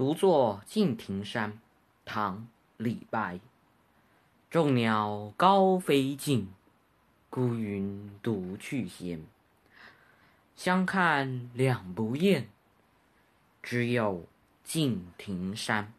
独坐敬亭山唐李白。众鸟高飞尽孤云独去闲。相看两不厌只有敬亭山。